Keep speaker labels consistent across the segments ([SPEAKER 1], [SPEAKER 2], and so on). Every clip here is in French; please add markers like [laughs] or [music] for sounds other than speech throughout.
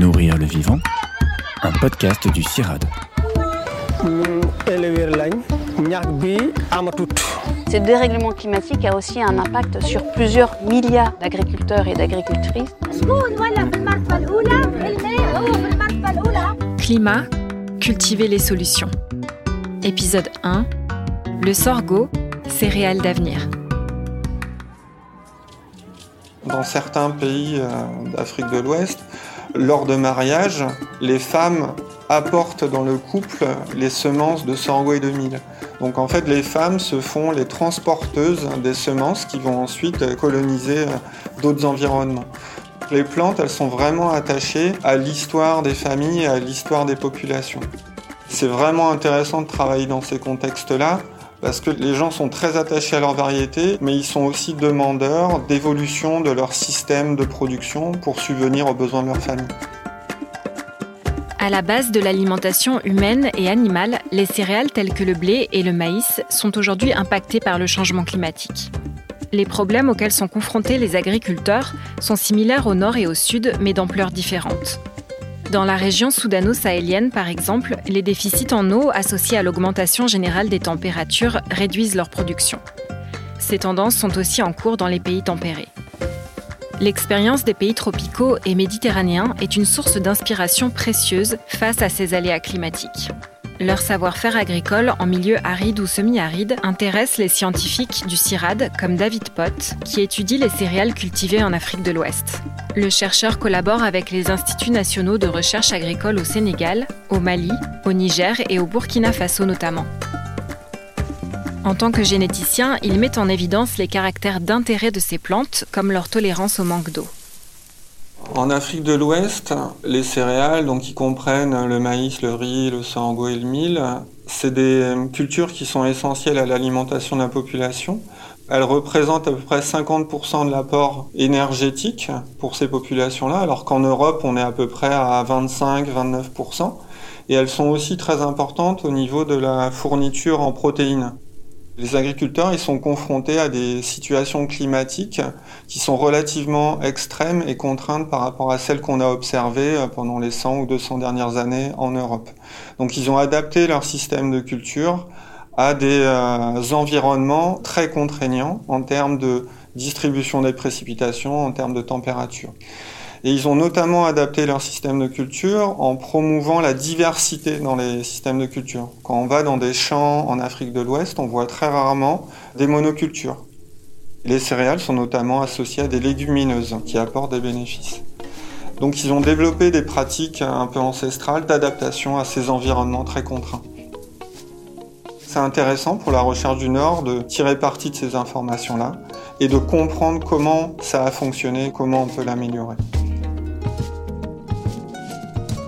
[SPEAKER 1] Nourrir le vivant, un podcast du CIRAD.
[SPEAKER 2] Ce dérèglement climatique a aussi un impact sur plusieurs milliards d'agriculteurs et d'agricultrices.
[SPEAKER 3] Climat, cultiver les solutions. Épisode 1. Le sorgho, céréales d'avenir.
[SPEAKER 4] Dans certains pays euh, d'Afrique de l'Ouest, lors de mariage, les femmes apportent dans le couple les semences de sorgho et de mil. Donc en fait, les femmes se font les transporteuses des semences qui vont ensuite coloniser d'autres environnements. Les plantes, elles sont vraiment attachées à l'histoire des familles à l'histoire des populations. C'est vraiment intéressant de travailler dans ces contextes-là parce que les gens sont très attachés à leur variété, mais ils sont aussi demandeurs d'évolution de leur système de production pour subvenir aux besoins de leur famille.
[SPEAKER 3] À la base de l'alimentation humaine et animale, les céréales telles que le blé et le maïs sont aujourd'hui impactées par le changement climatique. Les problèmes auxquels sont confrontés les agriculteurs sont similaires au nord et au sud, mais d'ampleur différente. Dans la région soudano-sahélienne, par exemple, les déficits en eau associés à l'augmentation générale des températures réduisent leur production. Ces tendances sont aussi en cours dans les pays tempérés. L'expérience des pays tropicaux et méditerranéens est une source d'inspiration précieuse face à ces aléas climatiques. Leur savoir-faire agricole en milieu aride ou semi-aride intéresse les scientifiques du CIRAD comme David Pott, qui étudie les céréales cultivées en Afrique de l'Ouest. Le chercheur collabore avec les instituts nationaux de recherche agricole au Sénégal, au Mali, au Niger et au Burkina Faso notamment. En tant que généticien, il met en évidence les caractères d'intérêt de ces plantes, comme leur tolérance au manque d'eau.
[SPEAKER 4] En Afrique de l'Ouest, les céréales, donc qui comprennent le maïs, le riz, le sorgho et le mil, c'est des cultures qui sont essentielles à l'alimentation de la population. Elles représentent à peu près 50% de l'apport énergétique pour ces populations-là, alors qu'en Europe, on est à peu près à 25-29%. Et elles sont aussi très importantes au niveau de la fourniture en protéines. Les agriculteurs, ils sont confrontés à des situations climatiques qui sont relativement extrêmes et contraintes par rapport à celles qu'on a observées euh, pendant les 100 ou 200 dernières années en Europe. Donc ils ont adapté leur système de culture à des euh, environnements très contraignants en termes de distribution des précipitations, en termes de température. Et ils ont notamment adapté leur système de culture en promouvant la diversité dans les systèmes de culture. Quand on va dans des champs en Afrique de l'Ouest, on voit très rarement des monocultures. Les céréales sont notamment associées à des légumineuses qui apportent des bénéfices. Donc ils ont développé des pratiques un peu ancestrales d'adaptation à ces environnements très contraints. C'est intéressant pour la recherche du Nord de tirer parti de ces informations-là et de comprendre comment ça a fonctionné, comment on peut l'améliorer.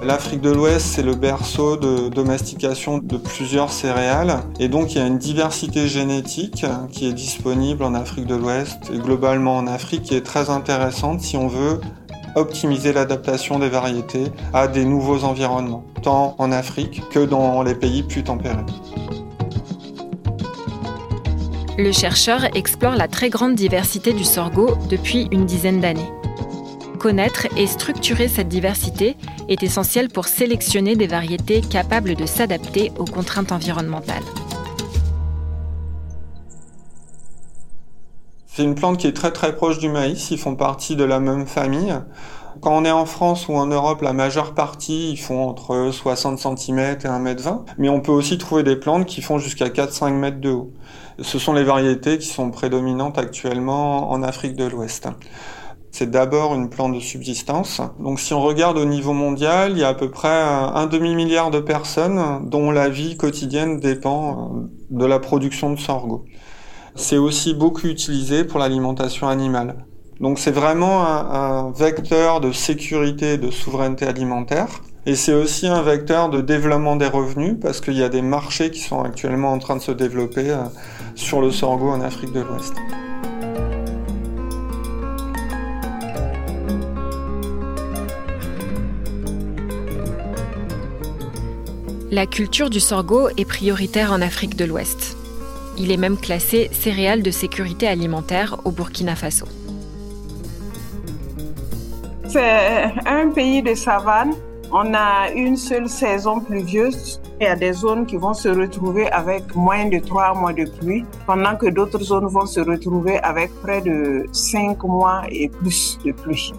[SPEAKER 4] L'Afrique de l'Ouest, c'est le berceau de domestication de plusieurs céréales et donc il y a une diversité génétique qui est disponible en Afrique de l'Ouest et globalement en Afrique qui est très intéressante si on veut optimiser l'adaptation des variétés à des nouveaux environnements, tant en Afrique que dans les pays plus tempérés.
[SPEAKER 3] Le chercheur explore la très grande diversité du sorgho depuis une dizaine d'années. Connaître et structurer cette diversité est essentiel pour sélectionner des variétés capables de s'adapter aux contraintes environnementales.
[SPEAKER 4] C'est une plante qui est très très proche du maïs, ils font partie de la même famille. Quand on est en France ou en Europe, la majeure partie, ils font entre 60 cm et 1,20 m. Mais on peut aussi trouver des plantes qui font jusqu'à 4-5 mètres de haut. Ce sont les variétés qui sont prédominantes actuellement en Afrique de l'Ouest. C'est d'abord une plante de subsistance. Donc si on regarde au niveau mondial, il y a à peu près un demi-milliard de personnes dont la vie quotidienne dépend euh, de la production de sorgho. C'est aussi beaucoup utilisé pour l'alimentation animale. Donc c'est vraiment un, vecteur de sécurité et de souveraineté alimentaire. Et c'est aussi un vecteur de développement des revenus parce qu'il y a des marchés qui sont actuellement en train de se développer euh, sur le sorgho en Afrique de l'Ouest.
[SPEAKER 3] La culture du sorgho est prioritaire en Afrique de l'Ouest. Il est même classé céréale de sécurité alimentaire au Burkina Faso.
[SPEAKER 5] C'est un pays de savane. On a une seule saison pluvieuse. Il y a des zones qui vont se retrouver avec moins de trois mois de pluie, pendant que d'autres zones vont se retrouver avec près de cinq mois et plus de pluie.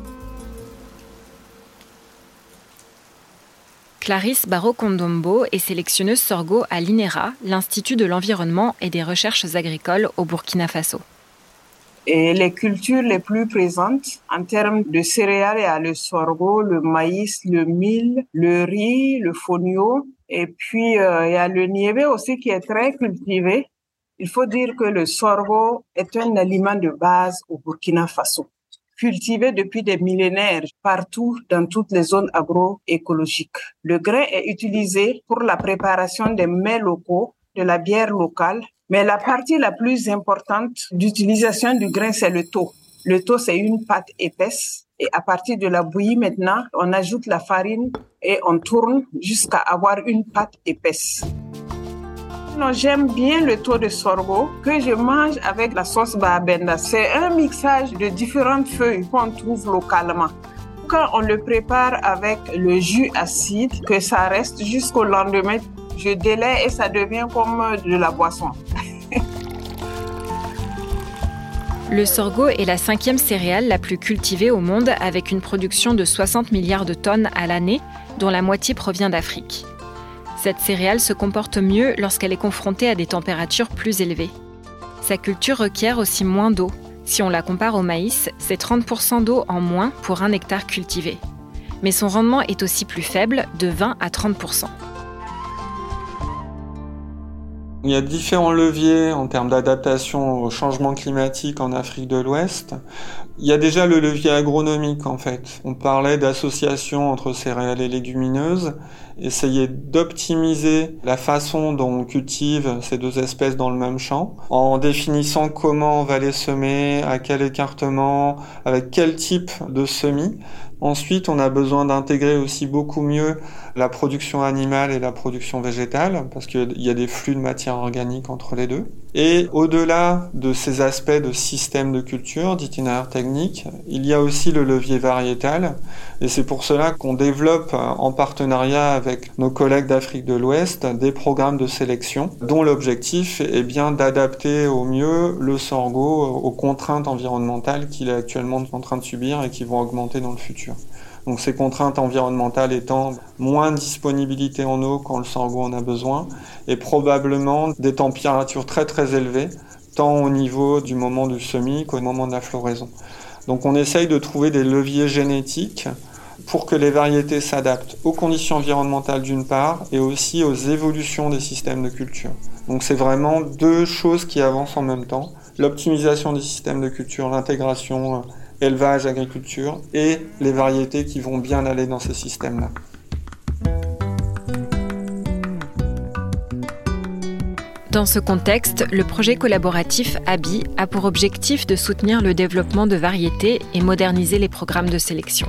[SPEAKER 3] Clarisse Barro-Condombo est sélectionneuse sorgho à l'INERA, l'Institut de l'environnement et des recherches agricoles au Burkina Faso.
[SPEAKER 5] Les cultures les plus présentes en termes de céréales, il y a le sorgho, le maïs, le mil, le riz, le fonio. Et puis, euh, il y a le niébé aussi qui est très cultivé. Il faut dire que le sorgho est un aliment de base au Burkina Faso cultivé depuis des millénaires partout dans toutes les zones agroécologiques. Le grain est utilisé pour la préparation des mets locaux, de la bière locale, mais la partie la plus importante d'utilisation du grain, c'est le taux. Le taux, c'est une pâte épaisse. Et à partir de la bouillie, maintenant, on ajoute la farine et on tourne jusqu'à avoir une pâte épaisse. Non, j'aime bien le taux de sorgho que je mange avec la sauce babenda. C'est un mixage de différentes feuilles qu'on trouve localement. Quand on le prépare avec le jus acide, que ça reste jusqu'au lendemain, je délaie et ça devient comme de la boisson. [laughs]
[SPEAKER 3] Le sorgho est la cinquième céréale la plus cultivée au monde avec une production de 60 milliards de tonnes à l'année, dont la moitié provient d'Afrique. Cette céréale se comporte mieux lorsqu'elle est confrontée à des températures plus élevées. Sa culture requiert aussi moins d'eau. Si on la compare au maïs, c'est 30% d'eau en moins pour un hectare cultivé. Mais son rendement est aussi plus faible, de 20 à 30%.
[SPEAKER 4] Il y a différents leviers en termes d'adaptation au changement climatique en Afrique de l'Ouest. Il y a déjà le levier agronomique en fait. On parlait d'association entre céréales et légumineuses, essayer d'optimiser la façon dont on cultive ces deux espèces dans le même champ, en définissant comment on va les semer, à quel écartement, avec quel type de semis. Ensuite, on a besoin d'intégrer aussi beaucoup mieux la production animale et la production végétale, parce qu'il y a des flux de matière organique entre les deux. Et au-delà de ces aspects de système de culture, d'itinéraire technique, il y a aussi le levier variétal. Et c'est pour cela qu'on développe en partenariat avec nos collègues d'Afrique de l'Ouest des programmes de sélection dont l'objectif est bien d'adapter au mieux le sorgho aux contraintes environnementales qu'il est actuellement en train de subir et qui vont augmenter dans le futur. Donc ces contraintes environnementales étant moins de disponibilité en eau quand le sorgho en a besoin et probablement des températures très très élevées tant au niveau du moment du semis qu'au moment de la floraison. Donc on essaye de trouver des leviers génétiques pour que les variétés s'adaptent aux conditions environnementales d'une part et aussi aux évolutions des systèmes de culture. Donc c'est vraiment deux choses qui avancent en même temps. L'optimisation des systèmes de culture, l'intégration élevage, agriculture, et les variétés qui vont bien aller dans ces systèmes-là.
[SPEAKER 3] Dans ce contexte, le projet collaboratif ABI a pour objectif de soutenir le développement de variétés et moderniser les programmes de sélection.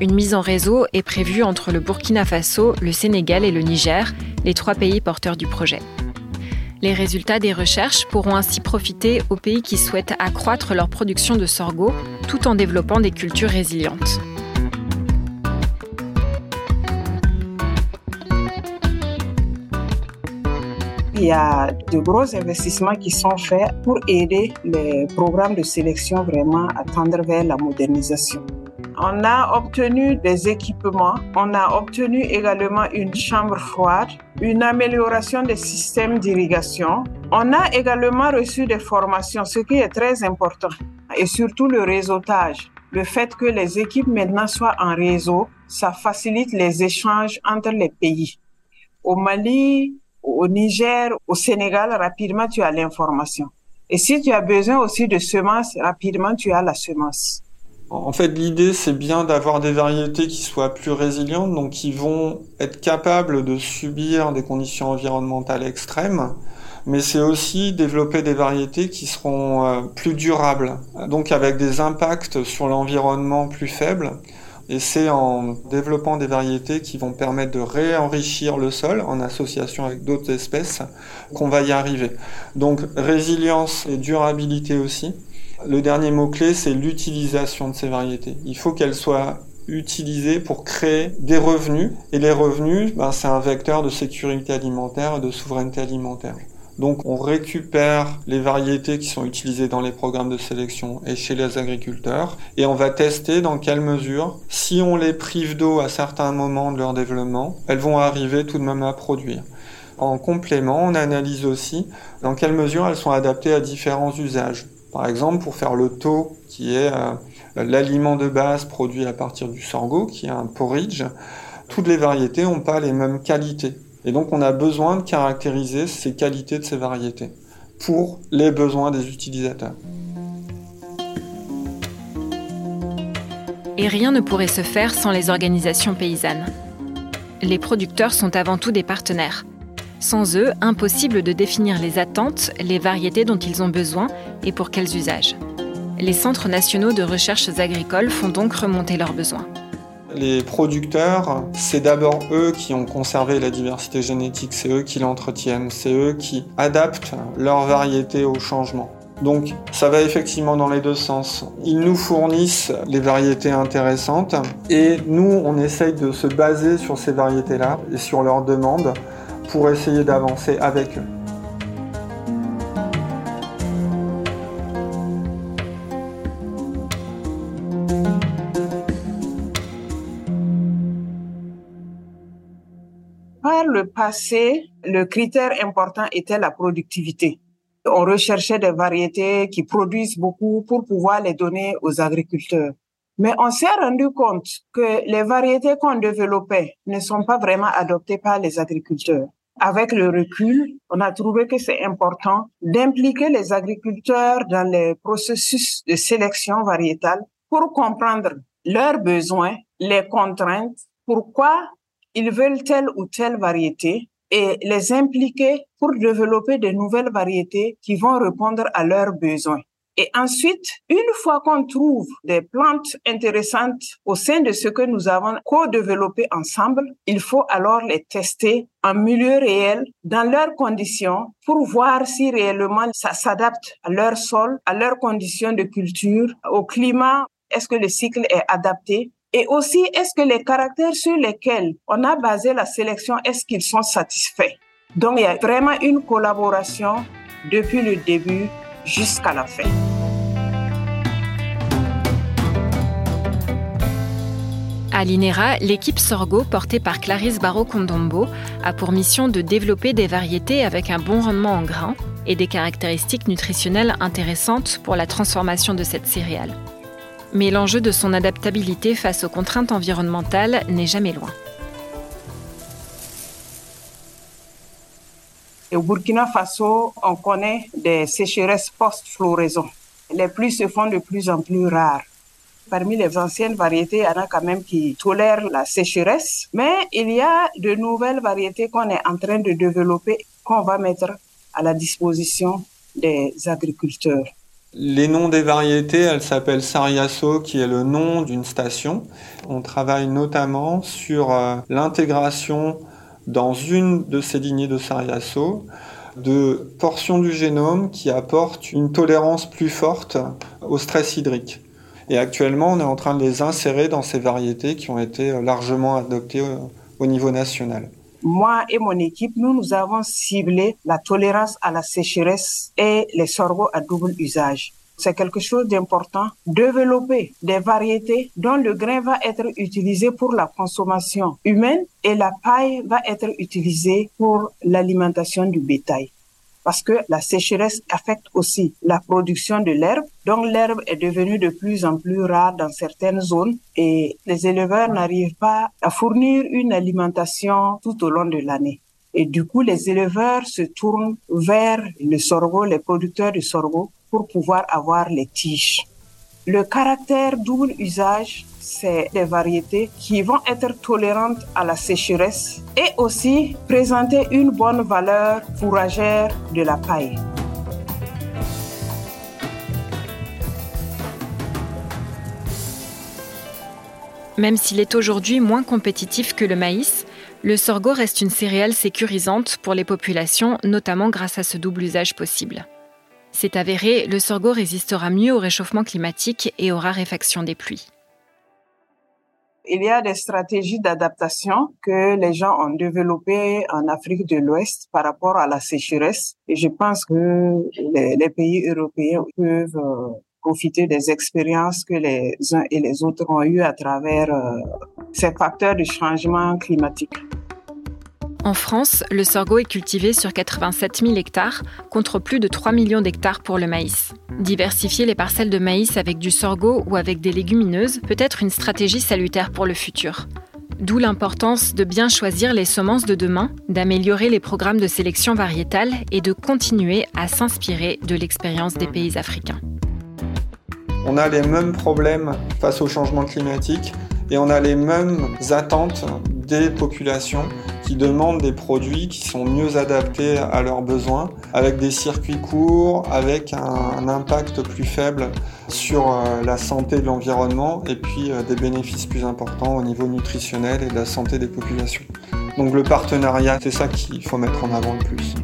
[SPEAKER 3] Une mise en réseau est prévue entre le Burkina Faso, le Sénégal et le Niger, les trois pays porteurs du projet. Les résultats des recherches pourront ainsi profiter aux pays qui souhaitent accroître leur production de sorgho tout en développant des cultures résilientes.
[SPEAKER 5] Il y a de gros investissements qui sont faits pour aider les programmes de sélection vraiment à tendre vers la modernisation. On a obtenu des équipements, on a obtenu également une chambre froide, une amélioration des systèmes d'irrigation. On a également reçu des formations, ce qui est très important, et surtout le réseautage. Le fait que les équipes maintenant soient en réseau, ça facilite les échanges entre les pays. Au Mali, au Niger, au Sénégal, rapidement tu as l'information. Et si tu as besoin aussi de semences, rapidement tu as la semence.
[SPEAKER 4] En fait, l'idée, c'est bien d'avoir des variétés qui soient plus résilientes, donc qui vont être capables de subir des conditions environnementales extrêmes, mais c'est aussi développer des variétés qui seront euh, plus durables, donc avec des impacts sur l'environnement plus faibles. Et c'est en développant des variétés qui vont permettre de réenrichir le sol en association avec d'autres espèces qu'on va y arriver. Donc résilience et durabilité aussi Le dernier mot-clé, c'est l'utilisation de ces variétés. Il faut qu'elles soient utilisées pour créer des revenus. Et les revenus, ben, c'est un vecteur de sécurité alimentaire et de souveraineté alimentaire. Donc on récupère les variétés qui sont utilisées dans les programmes de sélection et chez les agriculteurs et on va tester dans quelle mesure, si on les prive d'eau à certains moments de leur développement, elles vont arriver tout de même à produire. En complément, on analyse aussi dans quelle mesure elles sont adaptées à différents usages. Par exemple, pour faire le taux, qui est euh, l'aliment de base produit à partir du sorgho, qui est un porridge, toutes les variétés n'ont pas les mêmes qualités. Et donc on a besoin de caractériser ces qualités de ces variétés pour les besoins des utilisateurs.
[SPEAKER 3] Et rien ne pourrait se faire sans les organisations paysannes. Les producteurs sont avant tout des partenaires. Sans eux, impossible de définir les attentes, les variétés dont ils ont besoin et pour quels usages. Les centres nationaux de recherches agricoles font donc remonter leurs besoins.
[SPEAKER 4] Les producteurs, c'est d'abord eux qui ont conservé la diversité génétique, c'est eux qui l'entretiennent, c'est eux qui adaptent leur variété au changement. Donc ça va effectivement dans les deux sens. Ils nous fournissent les variétés intéressantes et nous, on essaye de se baser sur ces variétés-là et sur leurs demandes pour essayer d'avancer avec eux.
[SPEAKER 5] le passé, le critère important était la productivité. On recherchait des variétés qui produisent beaucoup pour pouvoir les donner aux agriculteurs. Mais on s'est rendu compte que les variétés qu'on développait ne sont pas vraiment adoptées par les agriculteurs. Avec le recul, on a trouvé que c'est important d'impliquer les agriculteurs dans les processus de sélection variétale pour comprendre leurs besoins, les contraintes, pourquoi ils veulent telle ou telle variété et les impliquer pour développer de nouvelles variétés qui vont répondre à leurs besoins. Et ensuite, une fois qu'on trouve des plantes intéressantes au sein de ce que nous avons co-développé ensemble, il faut alors les tester en milieu réel, dans leurs conditions, pour voir si réellement ça s'adapte à leur sol, à leurs conditions de culture, au climat. Est-ce que le cycle est adapté? Et aussi, est-ce que les caractères sur lesquels on a basé la sélection, est-ce qu'ils sont satisfaits? Donc, il y a vraiment une collaboration depuis le début jusqu'à la fin.
[SPEAKER 3] À l'INERA, l'équipe Sorgo, portée par Clarisse Barrault-Condombo, a pour mission de développer des variétés avec un bon rendement en grains et des caractéristiques nutritionnelles intéressantes pour la transformation de cette céréale. Mais l'enjeu de son adaptabilité face aux contraintes environnementales n'est jamais loin.
[SPEAKER 5] Au Burkina Faso, on connaît des sécheresses post-floraison. Les pluies se font de plus en plus rares. Parmi les anciennes variétés, il y en a quand même qui tolèrent la sécheresse, mais il y a de nouvelles variétés qu'on est en train de développer, qu'on va mettre à la disposition des agriculteurs.
[SPEAKER 4] Les noms des variétés, elles s'appellent Sariaso, qui est le nom d'une station. On travaille notamment sur euh, l'intégration dans une de ces lignées de Sariaso de portions du génome qui apportent une tolérance plus forte au stress hydrique. Et actuellement, on est en train de les insérer dans ces variétés qui ont été euh, largement adoptées euh, au niveau national
[SPEAKER 5] moi et mon équipe, nous, nous avons ciblé la tolérance à la sécheresse et les sorgho à double usage. C'est quelque chose d'important. Développer des variétés dont le grain va être utilisé pour la consommation humaine et la paille va être utilisée pour l'alimentation du bétail parce que la sécheresse affecte aussi la production de l'herbe. Donc l'herbe est devenue de plus en plus rare dans certaines zones et les éleveurs n'arrivent pas à fournir une alimentation tout au long de l'année. Et du coup, les éleveurs se tournent vers le sorgho, les producteurs de sorgho, pour pouvoir avoir les tiges. Le caractère double usage c'est des variétés qui vont être tolérantes à la sécheresse et aussi présenter une bonne valeur fourragère de la paille.
[SPEAKER 3] Même s'il est aujourd'hui moins compétitif que le maïs, le sorgho reste une céréale sécurisante pour les populations, notamment grâce à ce double usage possible. C'est avéré, le sorgho résistera mieux au réchauffement climatique et aux raréfactions des pluies.
[SPEAKER 5] Il y a des stratégies d'adaptation que les gens ont développées en Afrique de l'Ouest par rapport à la sécheresse. Et je pense que les, pays européens peuvent euh, profiter des expériences que les uns et les autres ont eues à travers euh, ces facteurs de changement climatique.
[SPEAKER 3] En France, le sorgho est cultivé sur 87 000 hectares contre plus de 3 millions d'hectares pour le maïs. Diversifier les parcelles de maïs avec du sorgho ou avec des légumineuses peut être une stratégie salutaire pour le futur. D'où l'importance de bien choisir les semences de demain, d'améliorer les programmes de sélection variétale et de continuer à s'inspirer de l'expérience des pays africains.
[SPEAKER 4] On a les mêmes problèmes face au changement climatique et on a les mêmes attentes des populations qui demandent des produits qui sont mieux adaptés à leurs besoins, avec des circuits courts, avec un, impact plus faible sur euh, la santé de l'environnement et puis euh, des bénéfices plus importants au niveau nutritionnel et de la santé des populations. Donc le partenariat, c'est ça qu'il faut mettre en avant le plus.